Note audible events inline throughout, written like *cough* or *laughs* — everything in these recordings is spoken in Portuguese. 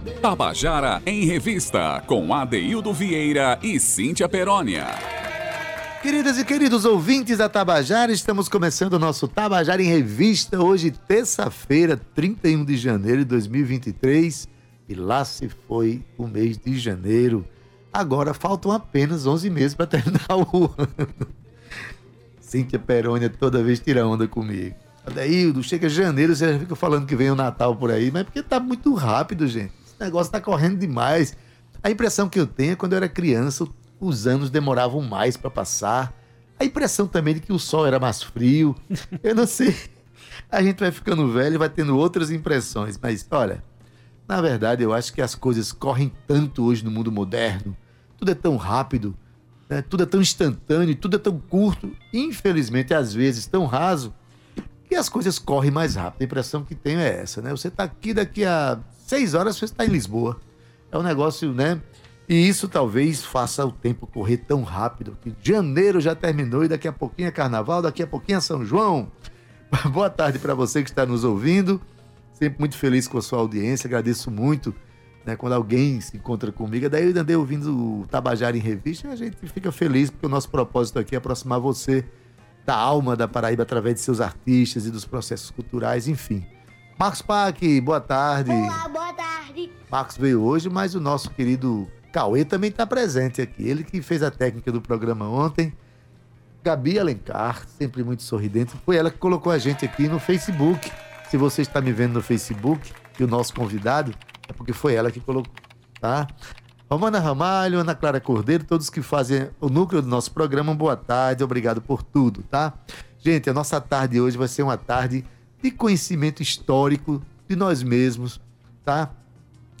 Tabajara em Revista, com Adeildo Vieira e Cíntia Perónia. Queridas e queridos ouvintes da Tabajara, estamos começando o nosso Tabajara em Revista, hoje, terça-feira, 31 de janeiro de 2023. E lá se foi o mês de janeiro. Agora faltam apenas 11 meses para terminar o *laughs* ano. Cíntia Perônia toda vez tira onda comigo. Adeildo, chega janeiro, você já fica falando que vem o Natal por aí, mas é porque tá muito rápido, gente negócio tá correndo demais. A impressão que eu tenho é quando eu era criança, os anos demoravam mais para passar. A impressão também de que o sol era mais frio. *laughs* Eu não sei. A gente vai ficando velho e vai tendo outras impressões. Mas, olha, na verdade, eu acho que as coisas correm tanto hoje no mundo moderno. Tudo é tão rápido, né? tudo é tão instantâneo, tudo é tão curto. Infelizmente, às vezes, tão raso, que as coisas correm mais rápido. A impressão que tenho é essa, né? Você está aqui daqui a Seis horas você está em Lisboa. É um negócio, né? E isso talvez faça o tempo correr tão rápido que janeiro já terminou e daqui a pouquinho é carnaval, daqui a pouquinho é São João. *laughs* Boa tarde para você que está nos ouvindo. Sempre muito feliz com a sua audiência, agradeço muito. Né, quando alguém se encontra comigo, daí eu andei ouvindo o Tabajara em Revista e a gente fica feliz porque o nosso propósito aqui é aproximar você da alma da Paraíba através de seus artistas e dos processos culturais, enfim. Marcos Pac, boa tarde. Olá, boa tarde. Marcos veio hoje, mas o nosso querido Cauê também está presente aqui. Ele que fez a técnica do programa ontem. Gabi Alencar, sempre muito sorridente, foi ela que colocou a gente aqui no Facebook. Se você está me vendo no Facebook, e o nosso convidado, é porque foi ela que colocou, tá? Romana Ramalho, Ana Clara Cordeiro, todos que fazem o núcleo do nosso programa, boa tarde, obrigado por tudo, tá? Gente, a nossa tarde hoje vai ser uma tarde de conhecimento histórico de nós mesmos, tá?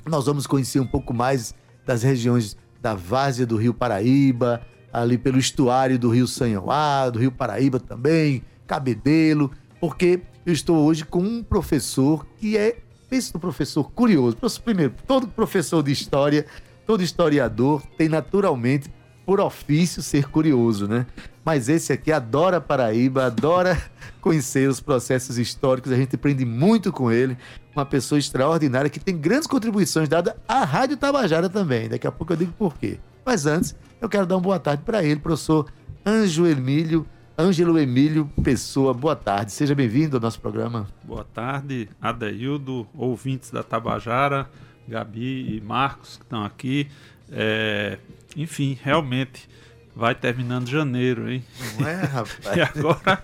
Nós vamos conhecer um pouco mais das regiões da várzea do Rio Paraíba, ali pelo estuário do Rio Sanhoá, do Rio Paraíba também, Cabedelo, porque eu estou hoje com um professor que é, pense no professor curioso. Primeiro, todo professor de história, todo historiador tem naturalmente por ofício ser curioso, né? Mas esse aqui adora Paraíba, adora *laughs* conhecer os processos históricos, a gente aprende muito com ele. Uma pessoa extraordinária que tem grandes contribuições dadas à Rádio Tabajara também. Daqui a pouco eu digo por quê. Mas antes, eu quero dar uma boa tarde para ele, professor Anjo Emílio. Ângelo Emílio Pessoa, boa tarde. Seja bem-vindo ao nosso programa. Boa tarde, Adeildo, ouvintes da Tabajara, Gabi e Marcos que estão aqui. É, enfim, realmente vai terminando janeiro, hein? Não é, rapaz? *laughs* e agora,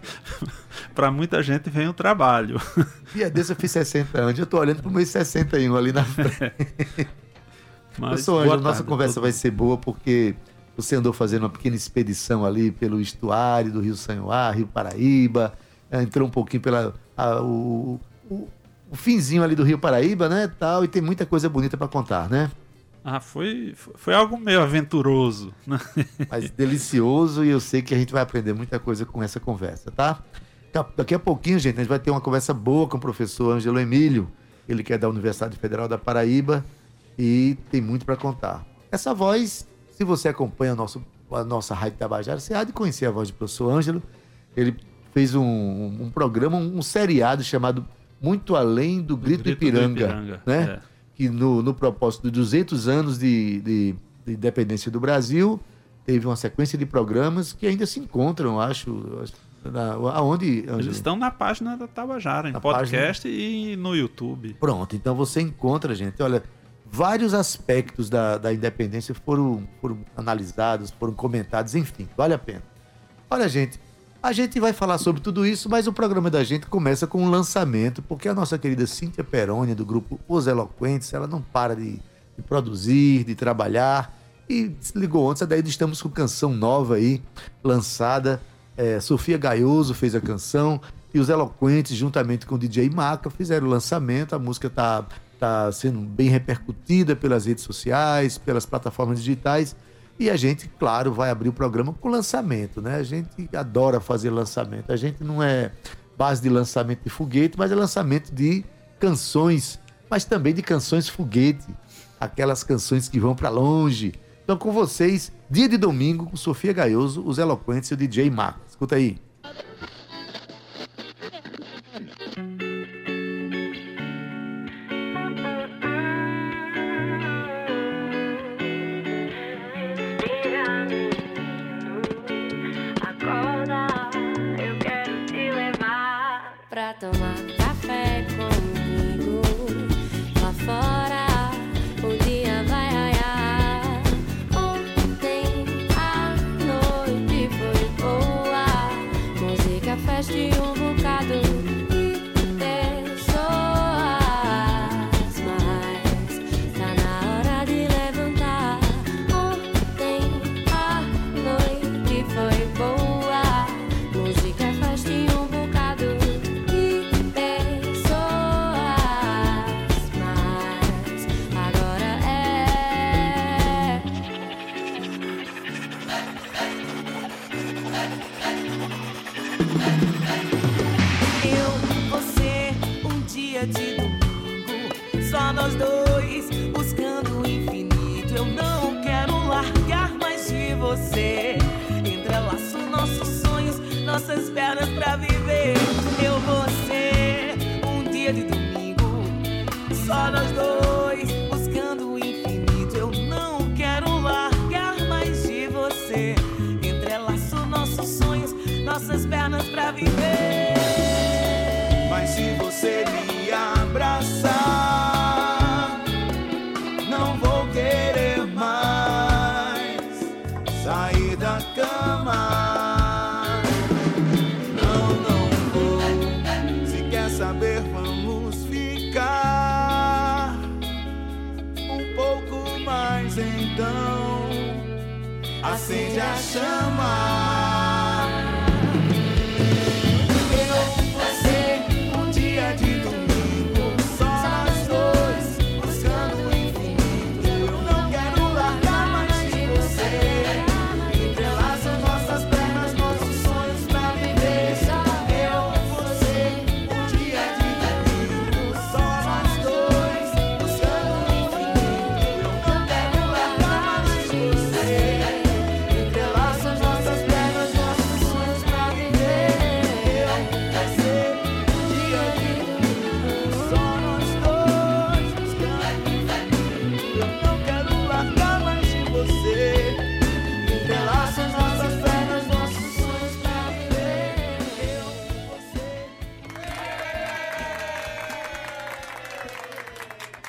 para muita gente, vem o trabalho. Dia desse eu fiz 60 anos, eu tô olhando pro meu 61 ali na *laughs* frente. Mas, sou Ângelo, nossa conversa vai ser boa porque você andou fazendo uma pequena expedição ali pelo estuário do Rio Sanhoá, Rio Paraíba, eh, entrou um pouquinho pela a, o, o, o finzinho ali do Rio Paraíba, né, tal, e tem muita coisa bonita para contar, né? Ah, foi, foi algo meio aventuroso. Né? *laughs* Mas delicioso e eu sei que a gente vai aprender muita coisa com essa conversa, tá? Daqui a pouquinho, gente, a gente vai ter uma conversa boa com o professor Ângelo Emílio, ele que é da Universidade Federal da Paraíba e tem muito para contar. Essa voz, se você acompanha a, nosso, a nossa Rádio Tabajara, você há de conhecer a voz do professor Ângelo. Ele fez um, um programa, um seriado chamado Muito Além do Grito, do Grito Ipiranga, Ipiranga, né? É que no, no propósito de 200 anos de, de, de, independência do Brasil, teve uma sequência de programas que ainda se encontram, acho, na, aonde, Angelo? Eles estão na página da Tabajara, em na podcast página... e no YouTube. Pronto, então você encontra, gente, olha, vários aspectos da, da independência foram, foram analisados, foram comentados, enfim, vale a pena. Olha, gente, a gente vai falar sobre tudo isso, mas o programa da gente começa com um lançamento, porque a nossa querida Cíntia Perônia, do grupo Os Eloquentes, ela não para de, de produzir, de trabalhar. E ligou ontem, daí estamos com canção nova aí, lançada. É, Sofia Gaioso fez a canção e os Eloquentes, juntamente com o DJ Maca, fizeram o lançamento. A música está tá sendo bem repercutida pelas redes sociais, pelas plataformas digitais. E a gente, claro, vai abrir o programa com lançamento, né? A gente adora fazer lançamento. A gente não é base de lançamento de foguete, mas é lançamento de canções, mas também de canções foguete, aquelas canções que vão para longe. Então, com vocês, dia de domingo, com Sofia Gaioso, os Eloquentes e o DJ Marco. Escuta aí.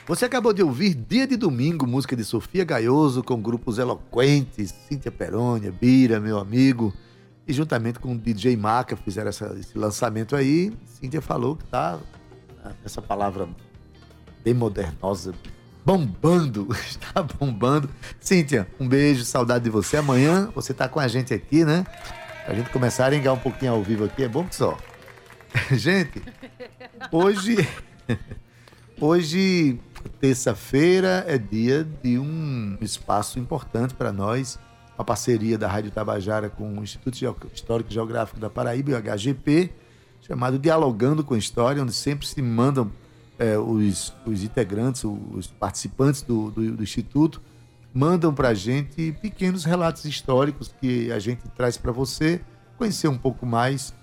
Você acabou de ouvir Dia de Domingo, música de Sofia Gaioso, com grupos eloquentes, Cíntia Perônia, Bira, meu amigo, e juntamente com o DJ Maca fizeram essa- esse lançamento aí. Cíntia falou que tá, essa palavra bem modernosa, bombando, *laughs* está bombando. Cíntia, um beijo, saudade de você. Amanhã você tá com a gente aqui, né? Pra gente começar a arengar um pouquinho ao vivo aqui, é bom que só. *laughs* Gente, hoje... *laughs* Hoje, terça-feira, é dia de um espaço importante para nós, uma parceria da Rádio Tabajara com o Instituto Histórico e Geográfico da Paraíba o HGP, chamado Dialogando com História, onde sempre se mandam eh, os, os integrantes, os participantes do, do, do Instituto, mandam para a gente pequenos relatos históricos que a gente traz para você conhecer um pouco mais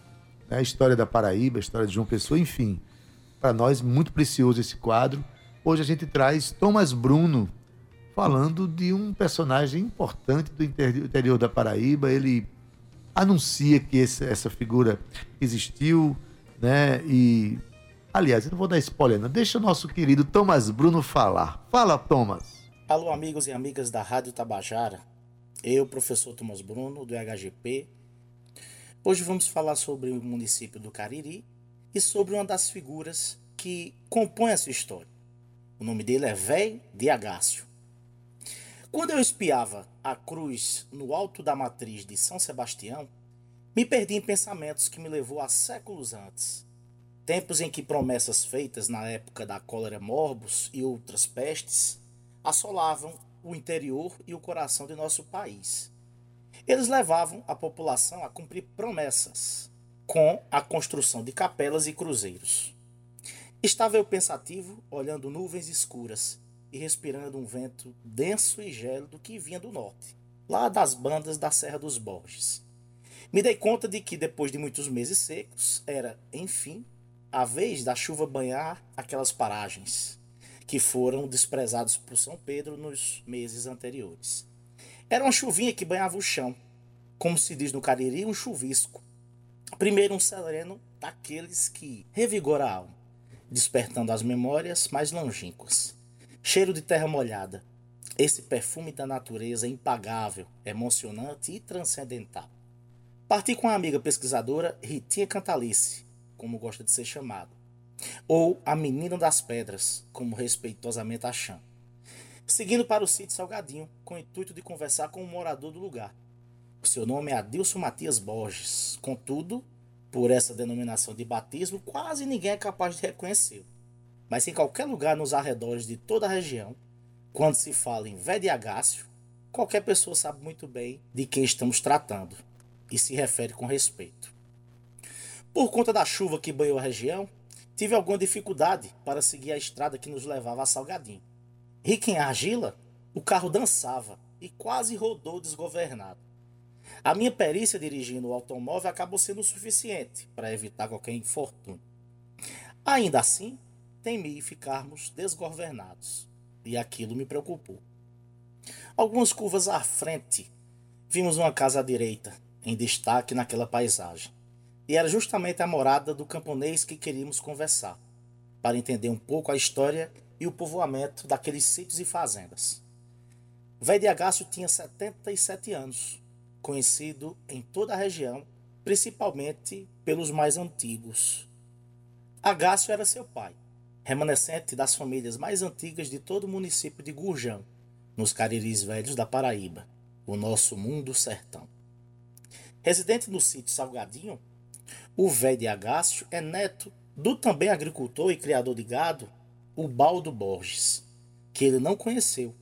né, a história da Paraíba, a história de João Pessoa, enfim para nós muito precioso esse quadro. Hoje a gente traz Thomas Bruno falando de um personagem importante do inter- interior da Paraíba. Ele anuncia que essa figura existiu, né? E aliás, eu não vou dar spoiler, não. Deixa o nosso querido Thomas Bruno falar. Fala, Thomas. Alô, amigos e amigas da Rádio Tabajara. Eu, professor Thomas Bruno, do HGP. Hoje vamos falar sobre o município do Cariri e sobre uma das figuras que compõe essa história. O nome dele é Véi de Agácio. Quando eu espiava a cruz no alto da matriz de São Sebastião, me perdi em pensamentos que me levou a séculos antes. Tempos em que promessas feitas na época da cólera morbus e outras pestes assolavam o interior e o coração de nosso país. Eles levavam a população a cumprir promessas, com a construção de capelas e cruzeiros. Estava eu pensativo, olhando nuvens escuras e respirando um vento denso e gélido que vinha do norte, lá das bandas da Serra dos Borges. Me dei conta de que, depois de muitos meses secos, era, enfim, a vez da chuva banhar aquelas paragens que foram desprezados por São Pedro nos meses anteriores. Era uma chuvinha que banhava o chão, como se diz no Cariri, um chuvisco. Primeiro um sereno daqueles que revigora a alma, despertando as memórias mais longínquas. Cheiro de terra molhada, esse perfume da natureza impagável, emocionante e transcendental. Parti com a amiga pesquisadora Ritinha Cantalice, como gosta de ser chamado, ou a Menina das Pedras, como respeitosamente a chama. Seguindo para o sítio Salgadinho, com o intuito de conversar com um morador do lugar. O seu nome é Adilson Matias Borges. Contudo, por essa denominação de batismo, quase ninguém é capaz de reconhecê-lo. Mas em qualquer lugar nos arredores de toda a região, quando se fala em Vé de Agácio, qualquer pessoa sabe muito bem de quem estamos tratando e se refere com respeito. Por conta da chuva que banhou a região, tive alguma dificuldade para seguir a estrada que nos levava a Salgadinho. Rica em argila, o carro dançava e quase rodou desgovernado. A minha perícia dirigindo o automóvel acabou sendo o suficiente para evitar qualquer infortúnio. Ainda assim, temi ficarmos desgovernados, e aquilo me preocupou. Algumas curvas à frente, vimos uma casa à direita, em destaque naquela paisagem. E era justamente a morada do camponês que queríamos conversar, para entender um pouco a história e o povoamento daqueles sítios e fazendas. Véi de Agácio tinha 77 anos, conhecido em toda a região, principalmente pelos mais antigos. Agácio era seu pai, remanescente das famílias mais antigas de todo o município de Gurjão, nos Cariris Velhos da Paraíba, o nosso mundo sertão. Residente no sítio Salgadinho, o velho de Agácio é neto do também agricultor e criador de gado, o Baldo Borges, que ele não conheceu.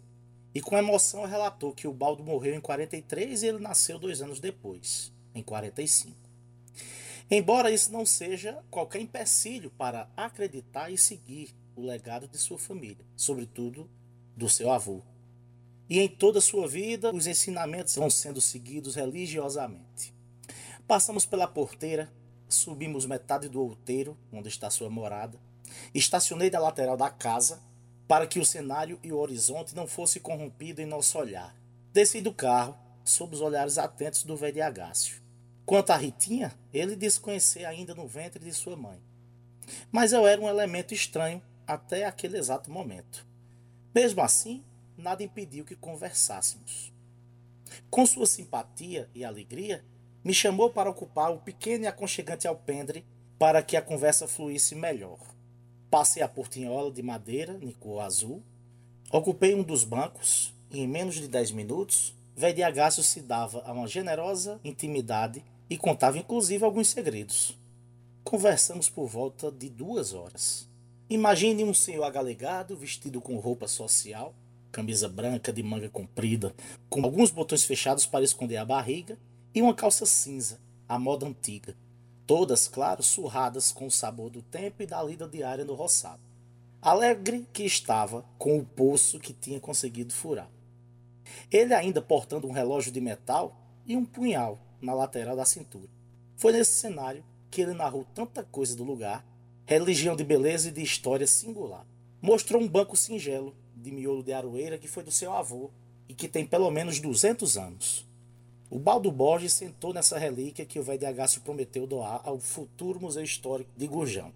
E com emoção relatou que o Baldo morreu em 43 e ele nasceu dois anos depois, em 45. Embora isso não seja qualquer empecilho para acreditar e seguir o legado de sua família, sobretudo do seu avô. E em toda a sua vida, os ensinamentos vão sendo seguidos religiosamente. Passamos pela porteira, subimos metade do outeiro, onde está sua morada, estacionei da lateral da casa para que o cenário e o horizonte não fosse corrompido em nosso olhar. Desci do carro, sob os olhares atentos do velho Agácio. Quanto a Ritinha, ele disse conhecer ainda no ventre de sua mãe. Mas eu era um elemento estranho até aquele exato momento. Mesmo assim, nada impediu que conversássemos. Com sua simpatia e alegria, me chamou para ocupar o pequeno e aconchegante alpendre para que a conversa fluísse melhor. Passei a portinhola de madeira, de cor azul, ocupei um dos bancos e em menos de dez minutos, Védio Agácio se dava a uma generosa intimidade e contava inclusive alguns segredos. Conversamos por volta de duas horas. Imagine um senhor agalegado, vestido com roupa social, camisa branca de manga comprida, com alguns botões fechados para esconder a barriga, e uma calça cinza, à moda antiga, todas, claro, surradas com o sabor do tempo e da lida diária no roçado. Alegre que estava com o poço que tinha conseguido furar. Ele ainda portando um relógio de metal e um punhal na lateral da cintura. Foi nesse cenário que ele narrou tanta coisa do lugar, religião de beleza e de história singular. Mostrou um banco singelo de miolo de aroeira que foi do seu avô e que tem pelo menos 200 anos. O Baldo Borges sentou nessa relíquia que o de Agácio prometeu doar ao futuro Museu Histórico de Gurjão.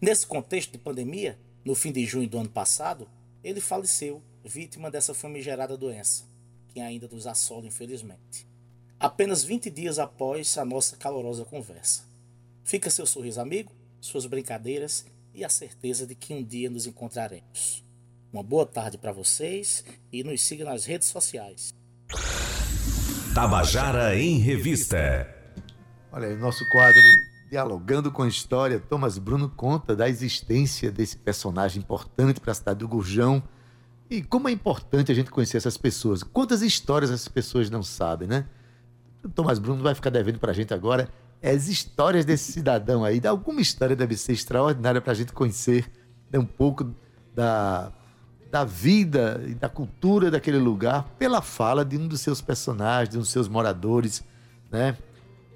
Nesse contexto de pandemia, no fim de junho do ano passado, ele faleceu, vítima dessa famigerada doença, que ainda nos assola infelizmente. Apenas 20 dias após a nossa calorosa conversa. Fica seu sorriso amigo, suas brincadeiras e a certeza de que um dia nos encontraremos. Uma boa tarde para vocês e nos siga nas redes sociais. Tabajara em Revista. Olha aí, nosso quadro Dialogando com a História, Thomas Bruno conta da existência desse personagem importante para a cidade do Gurjão e como é importante a gente conhecer essas pessoas. Quantas histórias essas pessoas não sabem, né? O Thomas Bruno vai ficar devendo para a gente agora as histórias desse cidadão aí. Alguma história deve ser extraordinária para a gente conhecer né, um pouco da, da vida e da cultura daquele lugar pela fala de um dos seus personagens, de um dos seus moradores, né?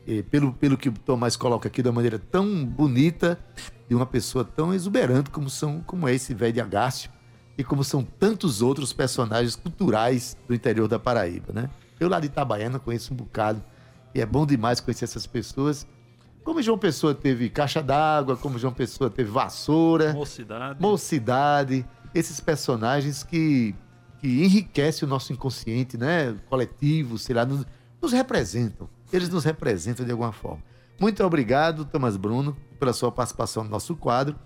E pelo, pelo que o Tomás coloca aqui de uma maneira tão bonita, de uma pessoa tão exuberante como, são, como é esse velho de Agácio e como são tantos outros personagens culturais do interior da Paraíba, né? Eu lá de Itabaiana conheço um bocado e é bom demais conhecer essas pessoas. Como João Pessoa teve caixa d'água, como João Pessoa teve vassoura, Mocidade. mocidade, esses personagens que, que enriquecem o nosso inconsciente, né? Coletivo, sei lá, nos, nos representam. Eles nos representam de alguma forma. Muito obrigado, Thomas Bruno, pela sua participação no nosso quadro.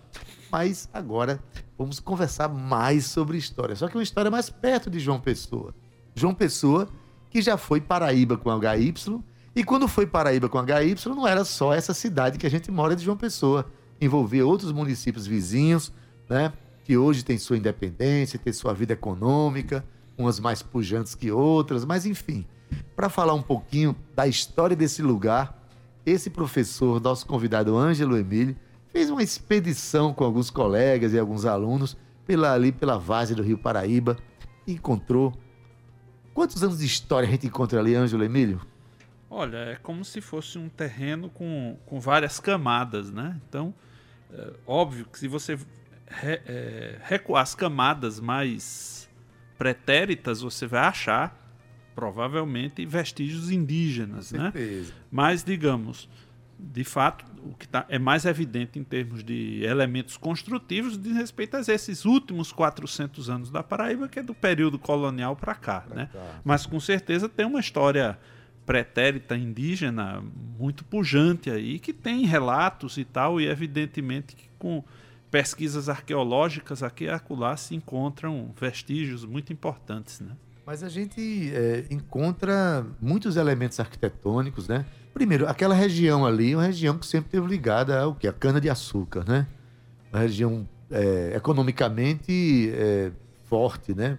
Mas agora vamos conversar mais sobre história. Só que uma história mais perto de João Pessoa. João Pessoa, que já foi Paraíba com HY, e quando foi Paraíba com HY, não era só essa cidade que a gente mora de João Pessoa. Envolvia outros municípios vizinhos, né? Que hoje tem sua independência, tem sua vida econômica, umas mais pujantes que outras, mas enfim. Para falar um pouquinho da história desse lugar, esse professor, nosso convidado Ângelo Emílio, fez uma expedição com alguns colegas e alguns alunos pela, ali pela várzea do Rio Paraíba e encontrou. Quantos anos de história a gente encontra ali, Ângelo Emílio? Olha, é como se fosse um terreno com, com várias camadas, né? Então, é, óbvio que se você re, é, recuar as camadas mais pretéritas, você vai achar provavelmente vestígios indígenas, né? Certeza. Mas, digamos, de fato, o que tá, é mais evidente em termos de elementos construtivos diz respeito a esses últimos 400 anos da Paraíba, que é do período colonial para cá, né? cá. Mas com certeza tem uma história pretérita indígena muito pujante aí, que tem relatos e tal, e evidentemente que com pesquisas arqueológicas aqui e acolá se encontram vestígios muito importantes, né? Mas a gente é, encontra muitos elementos arquitetônicos, né? Primeiro, aquela região ali é uma região que sempre esteve ligada ao que? A cana-de-açúcar, né? Uma região é, economicamente é, forte, né?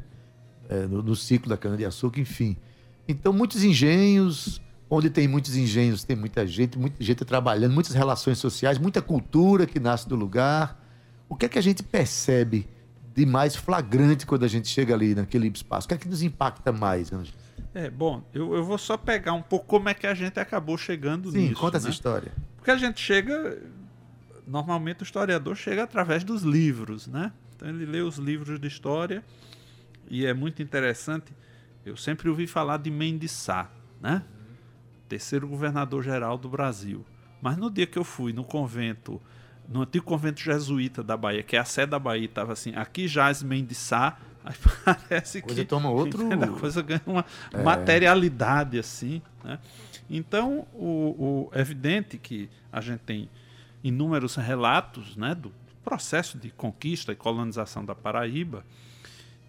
É, no, no ciclo da cana-de-açúcar, enfim. Então, muitos engenhos, onde tem muitos engenhos, tem muita gente, muita gente trabalhando, muitas relações sociais, muita cultura que nasce do lugar. O que é que a gente percebe de mais flagrante quando a gente chega ali naquele espaço? O que é que nos impacta mais, Ângelo? É, bom, eu, eu vou só pegar um pouco como é que a gente acabou chegando Sim, nisso. conta essa né? história. Porque a gente chega. Normalmente o historiador chega através dos livros, né? Então ele lê os livros de história e é muito interessante. Eu sempre ouvi falar de Mendes Sá, né? Terceiro governador-geral do Brasil. Mas no dia que eu fui no convento, no antigo convento jesuíta da Bahia, que é a sede da Bahia, estava assim: aqui jaz Mendes *laughs* Sá. Aí parece Coisa que toma outro- *laughs* a coisa ganha uma É. materialidade assim, né? Então, o, o- é evidente que a gente tem inúmeros relatos né, do processo de conquista e colonização da Paraíba.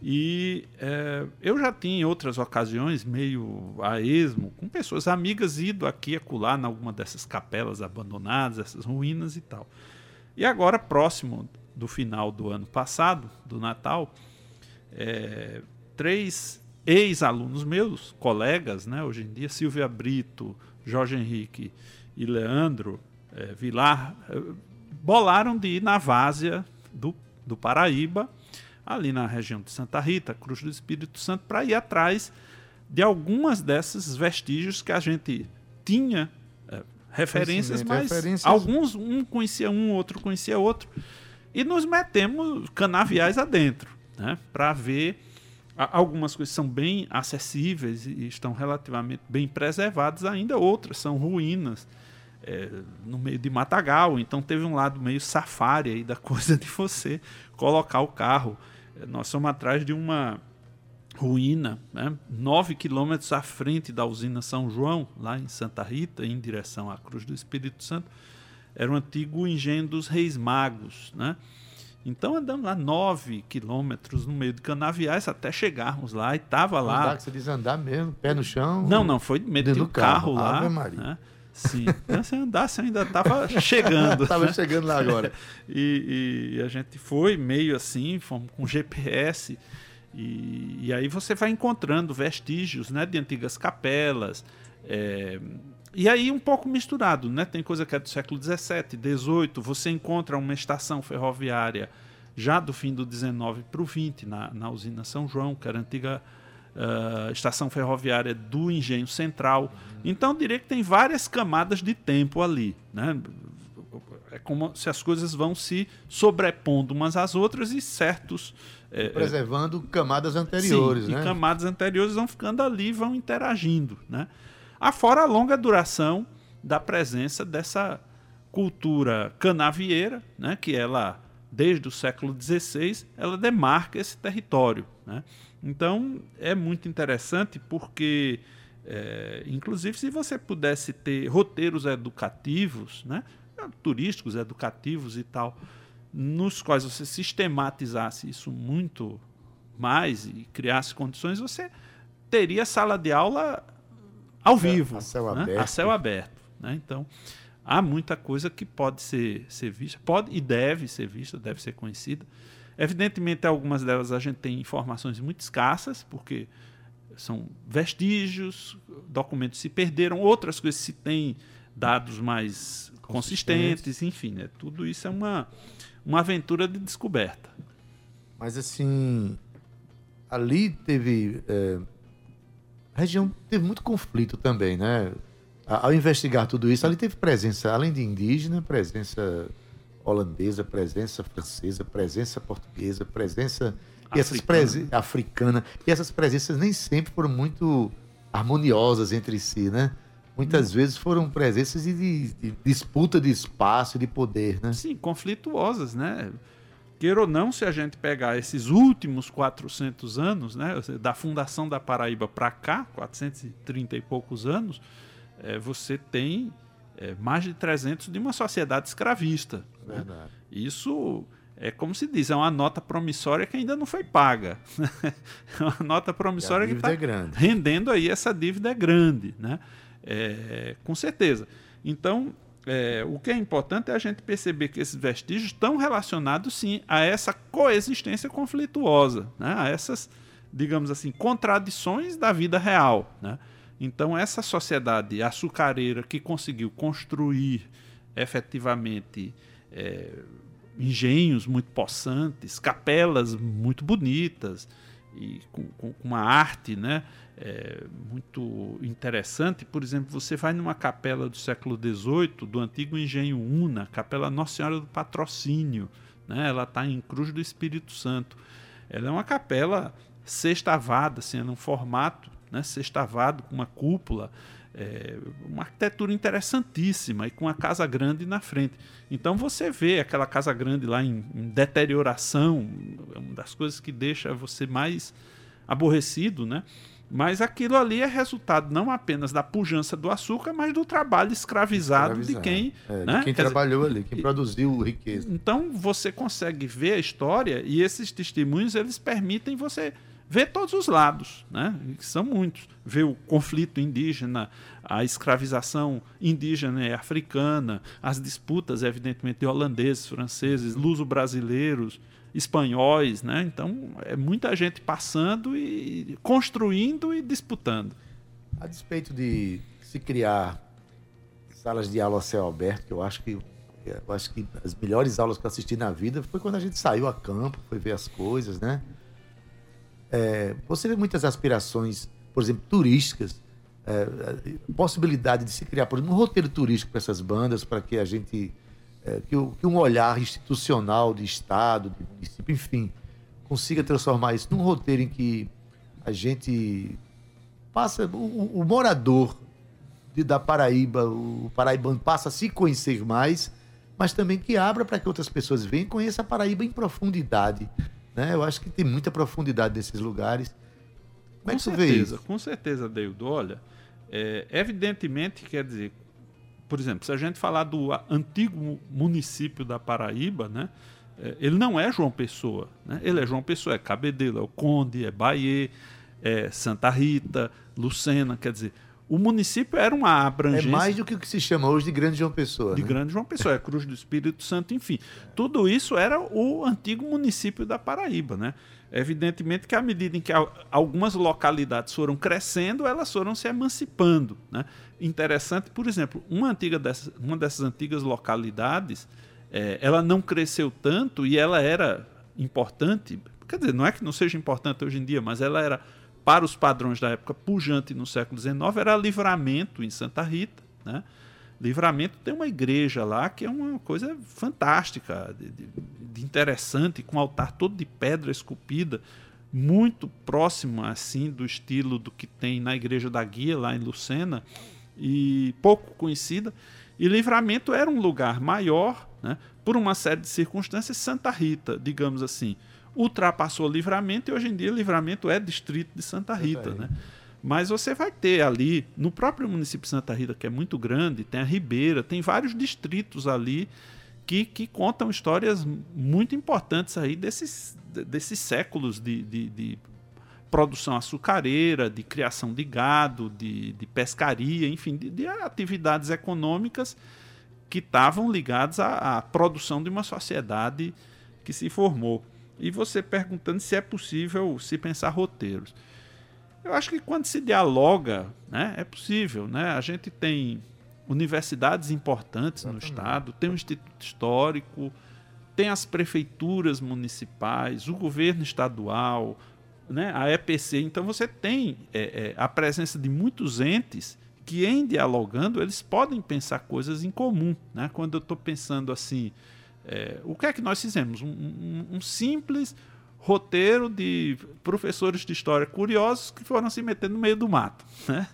E é, eu já tinha em outras ocasiões, meio a esmo, com pessoas amigas, ido aqui e acolá em alguma dessas capelas abandonadas, essas ruínas e tal. E agora, próximo do final do ano passado, do Natal, é, três ex-alunos meus, colegas, né, hoje em dia, Silvia Brito, Jorge Henrique e Leandro é, Vilar, é, bolaram de ir na várzea do, do Paraíba, ali na região de Santa Rita, Cruz do Espírito Santo, para ir atrás de algumas desses vestígios que a gente tinha referências, mas referências. alguns, um conhecia um, outro conhecia outro, e nos metemos canaviais adentro, né, para ver algumas coisas são bem acessíveis e estão relativamente bem preservadas ainda, outras são ruínas é, no meio de matagal, então teve um lado meio safari aí da *laughs* coisa de você colocar o carro. Nós somos atrás de uma ruína, né, nove quilômetros à frente da usina São João, lá em Santa Rita, em direção à Cruz do Espírito Santo, era o antigo engenho dos Reis Magos, né? Então andamos lá nove quilômetros no meio de canaviais até chegarmos lá e estava lá. Andar, que você diz andar mesmo, pé no chão. Não, não, foi meter o do carro, carro. lá. Ave Maria. né? Sim. Então, se andasse, eu ainda estava chegando. *laughs* Tava né? chegando lá agora. E, e a gente foi meio assim, fomos com GPS. E, e aí você vai encontrando vestígios né, de antigas capelas. é, e aí um pouco misturado, né? Tem coisa que é do século XVII, XVIII. Você encontra uma estação ferroviária já do fim do XIX para o XX, na, na usina São João, que era a antiga ah, estação ferroviária do Engenho Central. Então, eu diria que tem várias camadas de tempo ali. Né? É como se as coisas vão se sobrepondo umas às outras e certos. é, é, Preservando camadas anteriores, Sim, né? E camadas anteriores vão ficando ali vão interagindo. Né? Afora a longa duração da presença dessa cultura canavieira, né? que ela, desde o século XVI, ela demarca esse território. Né? Então, é muito interessante porque, é, inclusive, se você pudesse ter roteiros educativos, né? Turísticos, educativos e tal, nos quais você sistematizasse isso muito mais e criasse condições, você teria sala de aula ao vivo, a céu né? aberto. a céu aberto. Né? Então, há muita coisa que pode ser, ser vista, pode e deve ser vista, deve ser conhecida. Evidentemente, algumas delas a gente tem informações muito escassas, porque são vestígios, documentos se perderam, outras coisas se tem dados mais consistentes, enfim, né? Tudo isso é uma, uma aventura de descoberta. Mas assim, ali teve. é, a região teve muito conflito também, né? Ao investigar tudo isso, ali teve presença, além de indígena, presença holandesa, presença francesa, presença portuguesa, presença e essas presen- africana. E essas presenças nem sempre foram muito harmoniosas entre si, né? Muitas vezes foram presenças de, de- disputa de espaço e de poder, né? Sim, conflituosas, né? Queira ou não, se a gente pegar esses últimos 400 anos, né, da fundação da Paraíba para cá, 430 e poucos anos, eh, você tem eh, mais de 300 de uma sociedade escravista. né? Isso é como se diz, é uma nota promissória que ainda não foi paga. *laughs* é uma nota promissória a que está é rendendo aí essa dívida é grande, né? É, com certeza. Então, é, o que é importante é a gente perceber que esses vestígios estão relacionados sim a essa coexistência conflituosa, né? a essas, digamos assim, contradições da vida real. Né? Então, essa sociedade açucareira que conseguiu construir efetivamente é, engenhos muito possantes, capelas muito bonitas e com, com uma arte, né, é, muito interessante. Por exemplo, você vai numa capela do século XVIII do antigo engenho Una, capela Nossa Senhora do Patrocínio, né, ela está em Cruz do Espírito Santo. Ela é uma capela sextavada, assim, é num formato né, sextavado, com uma cúpula, é, uma arquitetura interessantíssima e com uma casa grande na frente. Então você vê aquela casa grande lá em, em deterioração, é uma das coisas que deixa você mais aborrecido, né? Mas aquilo ali é resultado não apenas da pujança do açúcar, mas do trabalho escravizado, de quem, É, de né? quem Quer dizer, trabalhou ali, quem produziu riqueza. então você consegue ver a história e esses testemunhos eles permitem você ver todos os lados, né? Que são muitos. Ver o conflito indígena, a escravização indígena e africana, as disputas, evidentemente, de holandeses, franceses, luso-brasileiros, espanhóis, né? Então é muita gente passando e construindo e disputando. A despeito de se criar salas de aula a céu aberto, que eu acho que eu acho que as melhores aulas que eu assisti na vida foi quando a gente saiu a campo, foi ver as coisas, né? É, você vê muitas aspirações, por exemplo, turísticas, é, possibilidade de se criar, por exemplo, um roteiro turístico para essas bandas, para que a gente, é, que, que um olhar institucional de Estado, de município, enfim, consiga transformar isso num roteiro em que a gente passa, o, o- morador de- da Paraíba, o paraibano passa a se conhecer mais, mas também que abra para que outras pessoas venham e conheçam a Paraíba em profundidade. Né? Eu acho que tem muita profundidade nesses lugares. Como é Com que tu vê certeza, isso? com certeza, Deildo. Olha, é, evidentemente, quer dizer, por exemplo, se a gente falar do antigo mu- município da Paraíba, né, é, ele não é João Pessoa. Né? Ele é João Pessoa, é Cabedelo, é o Conde, é Bahia, é Santa Rita, Lucena. Quer dizer, o município era uma É abrangência mais do que o que se chama hoje de Grande João Pessoa. de né? Grande João Pessoa, é Cruz do Espírito Santo, enfim. Tudo isso era o antigo município da Paraíba, né? Evidentemente que à medida em que al- algumas localidades foram crescendo, elas foram se emancipando, né? Interessante, por exemplo, uma, antiga dessas, uma dessas antigas localidades, eh, ela não cresceu tanto e ela era importante, quer dizer, não é que não seja importante hoje em dia, mas ela era, para os padrões da época, pujante no século XIX, era Livramento, em Santa Rita, né? Livramento tem uma igreja lá que é uma coisa fantástica, de, de- de interessante, com altar todo de pedra esculpida, muito próximo assim do estilo do que tem na igreja da Guia lá em Lucena e pouco conhecida. E Livramento era um lugar maior, né, por uma série de circunstâncias. Santa Rita, digamos assim, ultrapassou Livramento e hoje em dia Livramento é distrito de Santa Rita, né? Mas você vai ter ali, no próprio município de Santa Rita, que é muito grande, tem a Ribeira, tem vários distritos ali que, que contam histórias muito importantes aí desses, desses séculos de, de, de produção açucareira, de criação de gado, de, de pescaria, enfim, de, de atividades econômicas que estavam ligadas à, à produção de uma sociedade que se formou. E você perguntando se é possível se pensar roteiros. Eu acho que quando se dialoga, né, é possível, né? A gente tem universidades importantes no estado, tem o Instituto Histórico, tem as prefeituras municipais, o governo estadual, né, a EPC. Então você tem é, é, a presença de muitos entes que, em dialogando, eles podem pensar coisas em comum. Né? Quando eu estou pensando assim, é, o que é que nós fizemos? Um, um, um simples roteiro de professores de história curiosos que foram se meter no meio do mato. Né?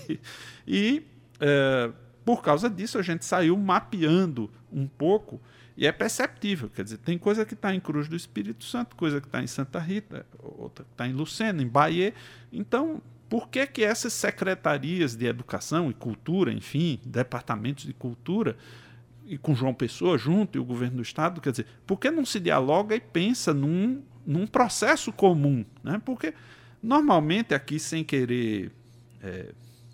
*laughs* e é, por causa disso a gente saiu mapeando um pouco e é perceptível, quer dizer, tem coisa que está em Cruz do Espírito Santo, coisa que está em Santa Rita, outra que está em Lucena, em Bahia. Então, por que que essas secretarias de educação e cultura, enfim, departamentos de cultura, e com João Pessoa junto e o governo do estado, quer dizer, por que não se dialoga e pensa num, num processo comum? Né? Porque normalmente aqui, sem querer é,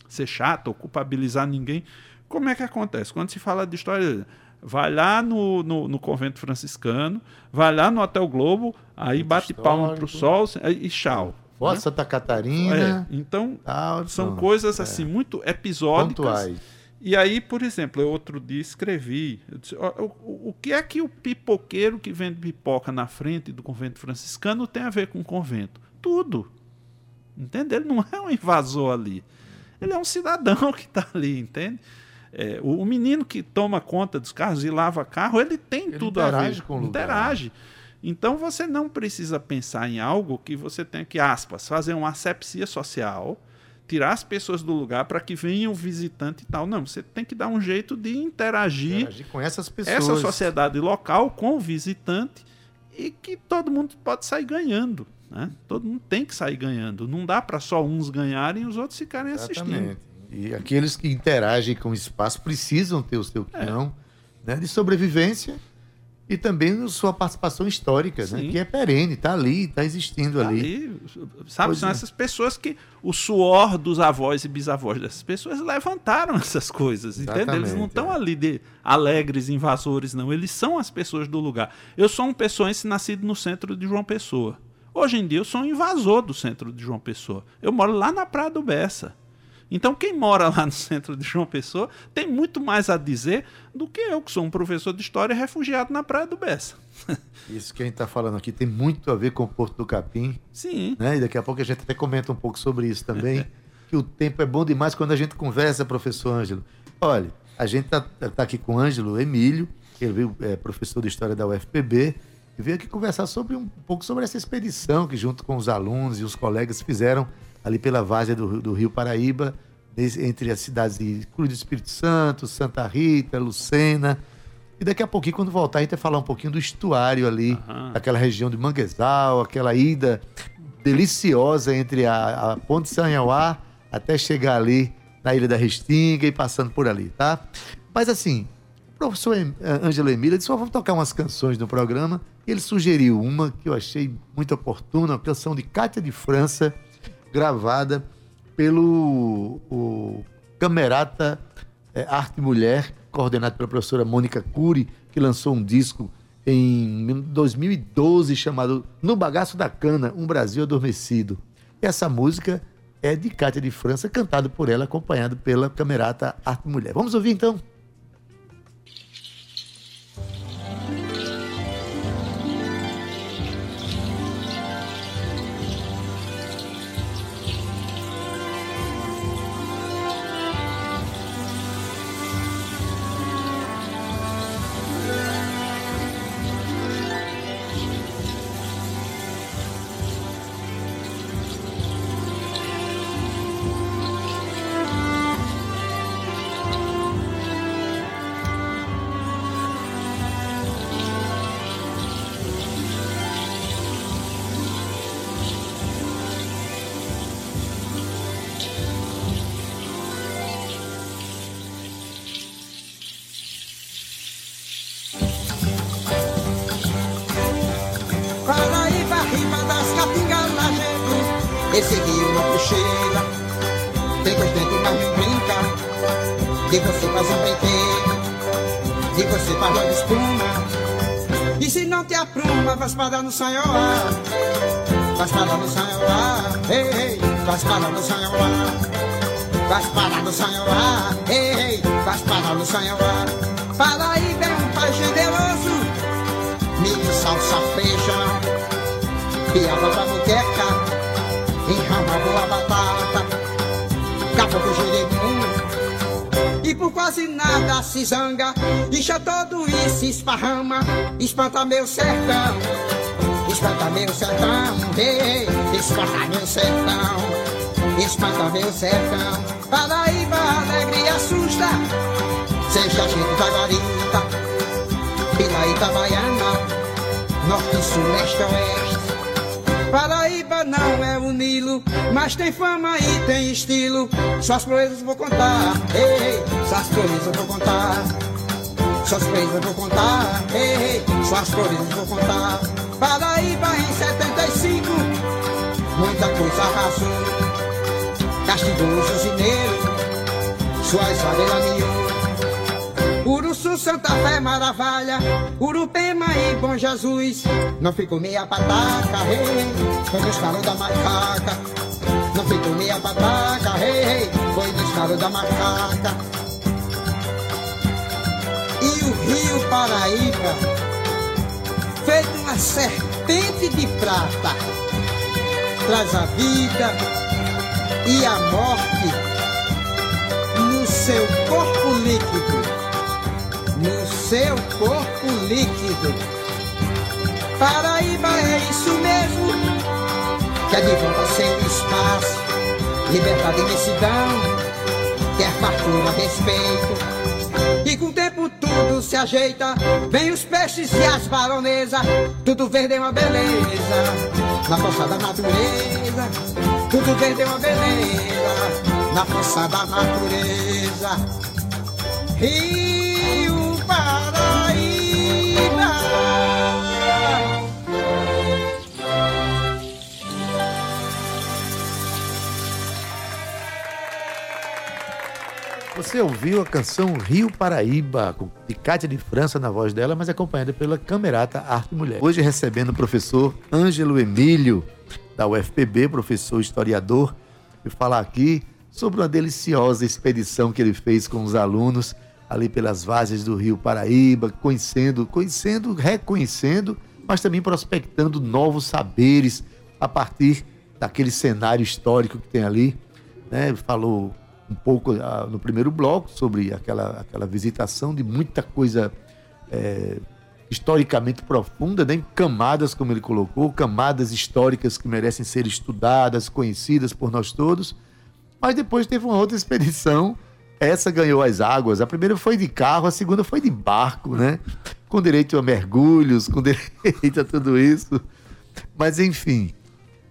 ser chato ou culpabilizar ninguém, como é que acontece? Quando se fala de história, vai lá no, no, no convento franciscano, vai lá no Hotel Globo, aí bate palma pro sol e tchau. Ó, né? Santa Catarina. É, então, são coisas É. assim muito episódicas. Pontuais. E aí, por exemplo, eu outro dia escrevi, disse, ó, o, o- que é que o pipoqueiro que vende pipoca na frente do convento franciscano tem a ver com o convento? Tudo. Entende? Ele não *laughs* é um invasor ali. Ele é um cidadão *laughs* que está ali, entende? É, o, menino que toma conta dos carros e lava carro, ele tem Ele tudo a interage ver. com o lugar. interage. Então você não precisa pensar em algo que você tenha que, aspas, fazer uma asepsia social, tirar as pessoas do lugar para que venha o visitante e tal. Não, você tem que dar um jeito de interagir Interagir com essas pessoas. essa sociedade local com o visitante e que todo mundo pode sair ganhando. Né? Todo mundo tem que sair ganhando. Não dá para só uns ganharem e os outros ficarem assistindo. Exatamente. E aqueles que interagem com o espaço precisam ter o seu É. quinhão né, de sobrevivência e também sua participação histórica, né, que é perene, está ali, está existindo ali. Aí, sabe, Pois são é. essas pessoas que o suor dos avós e bisavós dessas pessoas levantaram *laughs* essas coisas, entende? Eles não Exatamente, estão é. ali de alegres invasores, não. Eles são as pessoas do lugar. Eu sou um pessoense nascido no centro de João Pessoa. Hoje em dia eu sou um invasor do centro de João Pessoa. Eu moro lá na Praia do Bessa. Então quem mora lá no centro de João Pessoa tem muito mais a dizer do que eu, que sou um professor de história refugiado na Praia do Bessa. *laughs* Isso que a gente está falando aqui tem muito a ver com o Porto do Capim, Sim. né? E daqui a pouco a gente até comenta um pouco sobre isso também, *laughs* que o tempo é bom demais quando a gente conversa, professor Ângelo. Olha, a gente tá, tá aqui com o Ângelo Emílio, ele veio, é professor de História da UFPB, e veio aqui conversar sobre um pouco sobre essa expedição que junto com os alunos e os colegas fizeram ali pela várzea do, do Rio Paraíba, entre as cidades de Cruz do Espírito Santo, Santa Rita, Lucena. E daqui a pouquinho, quando voltar, a gente vai falar um pouquinho do estuário ali, Aham. aquela região de Manguezal, aquela ida deliciosa entre a, a Ponte Sanhauá até chegar ali na Ilha da Restinga e passando por ali, tá? Mas assim, o professor eh, Ângelo Emília disse, "Ó, vamos tocar umas canções no programa. E ele sugeriu uma que eu achei muito oportuna, uma canção de Cátia de França, gravada pelo o Camerata eh, Arte Mulher, coordenado pela professora Mônica Cury, que lançou um disco em 2012 chamado No Bagaço da Cana, Um Brasil Adormecido. Essa música é de Cátia de França, cantado por ela, acompanhado pela Camerata Arte Mulher. Vamos ouvir então? De brinquedo De você faz logo espuma. E se não te apruma, vai parar no sanhoá Vai parar no sanhoá Ei, ei, vai parar no sanhoá Faz parar no Sanhoá, ei, ei, faz parar no Sanhoá. Paraíba é um pai generoso, milho, salsa, feijão, piaba pra muqueca, enrama boa batata, caboclo jeremunho. E por quase nada se zanga, incha todo e se esparrama, espanta meu sertão, espanta meu sertão, ei, espanta meu sertão, espanta meu sertão. Paraíba alegre assusta, seja gente da guarita, Vila Itabaiana, norte, sul, leste, oeste. Paraíba não é o Nilo, mas tem fama e tem estilo. Suas proezas vou contar, ei, ei, suas proezas vou contar. Suas proezas vou contar, ei, ei, suas proezas vou contar. Paraíba em 75, muita coisa arrasou. Castigou os usineiros, suas varelas miou. Uruçu, Santa Fé, Maravilha, Urupema e Bom Jesus. Não ficou meia pataca, rei, hey, foi no estalo da macaca. Não ficou meia pataca, rei, hey, foi no estalo da macaca. E o rio Paraíba, feito uma serpente de prata, traz a vida e a morte no seu corpo líquido no seu corpo líquido. Paraíba é isso mesmo, que é de volta seu espaço, liberdade e imensidão, quer fartura, respeito. E com o tempo tudo se ajeita, vem os peixes e as baronesas, tudo verde é uma beleza, na força da natureza, tudo verde é uma beleza, na força da natureza. Rio Você ouviu a canção Rio Paraíba, de Cátia de França na voz dela, mas acompanhada pela Camerata Arte Mulher. Hoje recebendo o professor Ângelo Emílio, da UFPB, professor historiador, e falar aqui sobre uma deliciosa expedição que ele fez com os alunos ali pelas várzeas do Rio Paraíba, conhecendo, conhecendo, reconhecendo, mas também prospectando novos saberes a partir daquele cenário histórico que tem ali. Né? Falou um pouco ah, no primeiro bloco sobre aquela, aquela visitação de muita coisa é, historicamente profunda, né? camadas, como ele colocou, camadas históricas que merecem ser estudadas, conhecidas por nós todos. Mas depois teve uma outra expedição essa ganhou as águas. A primeira foi de carro, a segunda foi de barco, né? Com direito a mergulhos, com *laughs* direito a tudo isso. Mas enfim,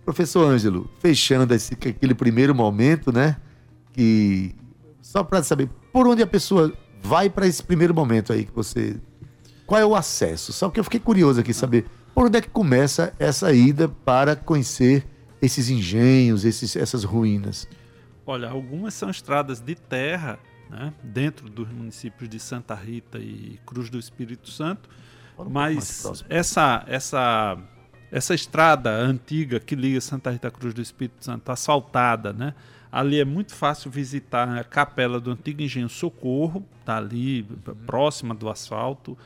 professor Ângelo, fechando esse, aquele primeiro momento, né? Que só para saber por onde a pessoa vai para esse primeiro momento aí que você. Qual é o acesso? Só que eu fiquei curioso aqui saber por onde é que começa essa ida para conhecer esses engenhos, esses, essas ruínas. Olha, algumas são estradas de terra, né, dentro dos municípios de Santa Rita e Cruz do Espírito Santo, mas essa, essa, essa estrada antiga que liga Santa Rita à Cruz do Espírito Santo, asfaltada, né? Ali é muito fácil visitar a capela do antigo engenho Socorro, tá ali próxima do asfalto.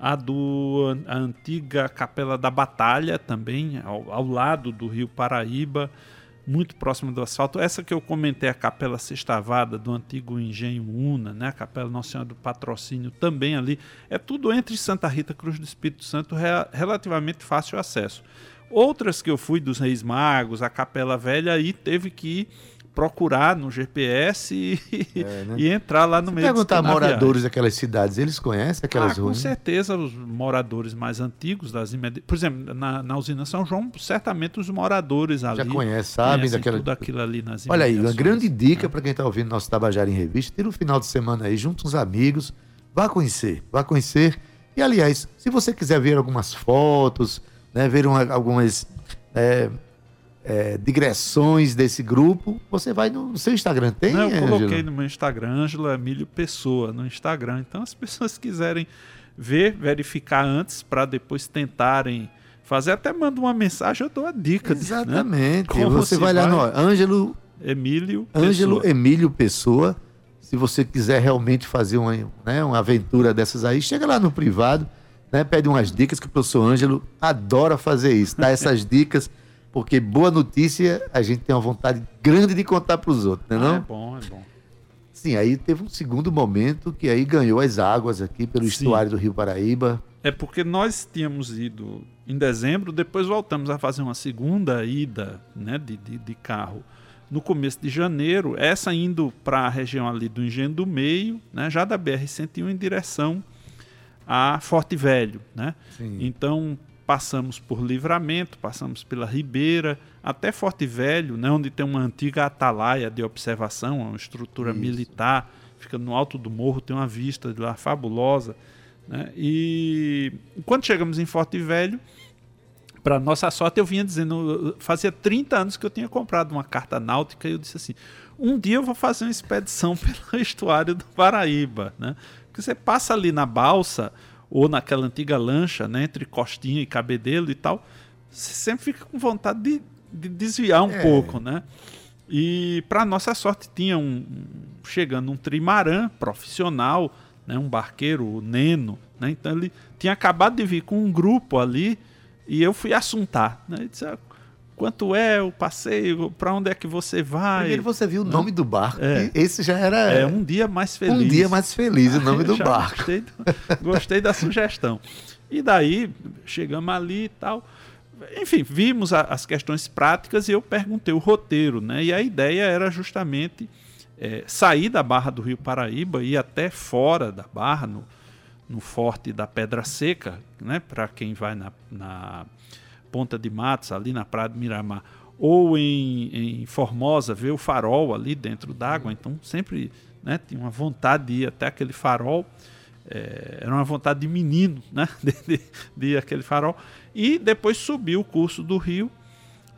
A do a antiga capela da Batalha também, ao, ao lado do Rio Paraíba muito próximo do asfalto. Essa que eu comentei, a Capela Sextavada, do antigo Engenho Una, né? a Capela Nossa Senhora do Patrocínio, também ali. É tudo entre Santa Rita Cruz do Espírito Santo, re relativamente fácil acesso. Outras que eu fui dos Reis Magos, a Capela Velha, aí teve que procurar no GPS e, é, né? *laughs* e entrar lá no Se meio perguntar a moradores daquelas cidades, eles conhecem aquelas ah, ruas? Com certeza, os moradores mais antigos das imedi... Por exemplo, na, na usina São João, certamente os moradores ali. Já conhecem, sabem daquela. Tudo aquilo ali nas Olha aí, uma grande dica né? para quem está ouvindo nosso Tabajara em Revista: tira um final de semana aí, junto uns amigos, vá conhecer, vá conhecer. E aliás, se você quiser ver algumas fotos, né, ver uma, algumas. É, é, digressões desse grupo, você vai no, seu Instagram. Tem, Não, eu coloquei no meu Instagram, Ângelo Emílio Pessoa, no Instagram. Então, as pessoas quiserem ver, verificar antes, para depois tentarem fazer, até manda uma mensagem, eu dou a dica. Exatamente. Né? Você vai lá no Ângelo Emílio Ângelo Pessoa. Emílio Pessoa. Se você quiser realmente fazer uma, né, uma aventura dessas aí, chega lá no privado, né, pede umas dicas que o professor Ângelo adora fazer isso, dá *laughs* essas dicas, porque boa notícia a gente tem uma vontade grande de contar para os outros, né, Ah, não? é bom, é bom. Sim, aí teve um segundo momento que aí ganhou as águas aqui pelo Sim. estuário do Rio Paraíba. É porque nós tínhamos ido em dezembro, depois voltamos a fazer uma segunda ida né, de, de, de carro no começo de janeiro, essa indo para a região ali do Engenho do Meio, né, já da BR-101 em direção a Forte Velho. Né? Então passamos por Livramento, passamos pela Ribeira, até Forte Velho, né, onde tem uma antiga atalaia de observação, uma estrutura Isso. militar, fica no alto do morro, tem uma vista de lá fabulosa. Né? E quando chegamos em Forte Velho, para nossa sorte, eu vinha dizendo, fazia 30 anos que eu tinha comprado uma carta náutica e eu disse assim: um dia eu vou fazer uma expedição *laughs* pelo estuário do Paraíba, né? Porque você passa ali na balsa ou naquela antiga lancha, né, entre Costinha e Cabedelo e tal, você sempre fica com vontade de, de desviar um É. pouco, né? E para nossa sorte tinha um, chegando um trimarã profissional, né, um barqueiro, o Neno, né? Então ele tinha acabado de vir com um grupo ali e eu fui assuntar, né? Ele disse, "Ah, quanto é o passeio? Para onde é que você vai? Primeiro você viu o Não. nome do barco, É. esse já era É um dia mais feliz. um dia mais feliz, o nome *laughs* do barco. Gostei, do- gostei da sugestão. E daí, chegamos ali e tal. Enfim, vimos a- as questões práticas e eu perguntei o roteiro, né? E a ideia era justamente eh, sair da Barra do Rio Paraíba e ir até fora da Barra, no, no Forte da Pedra Seca, né? Para quem vai na, na Ponta de Matos, ali na Praia de Miramar, ou em, em Formosa, ver o farol ali dentro d'água. Então, sempre né, tinha uma vontade de ir até aquele farol. É, era uma vontade de menino, né? *laughs* De, de, de ir àquele farol. E depois subir o curso do rio,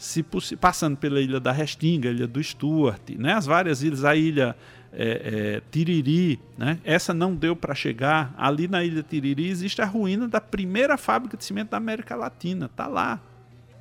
se passando pela ilha da Restinga, ilha do Stuart, né? as várias ilhas, a ilha é, é, Tiriri, né? essa não deu para chegar. Ali na ilha Tiriri existe a ruína da primeira fábrica de cimento da América Latina, tá lá.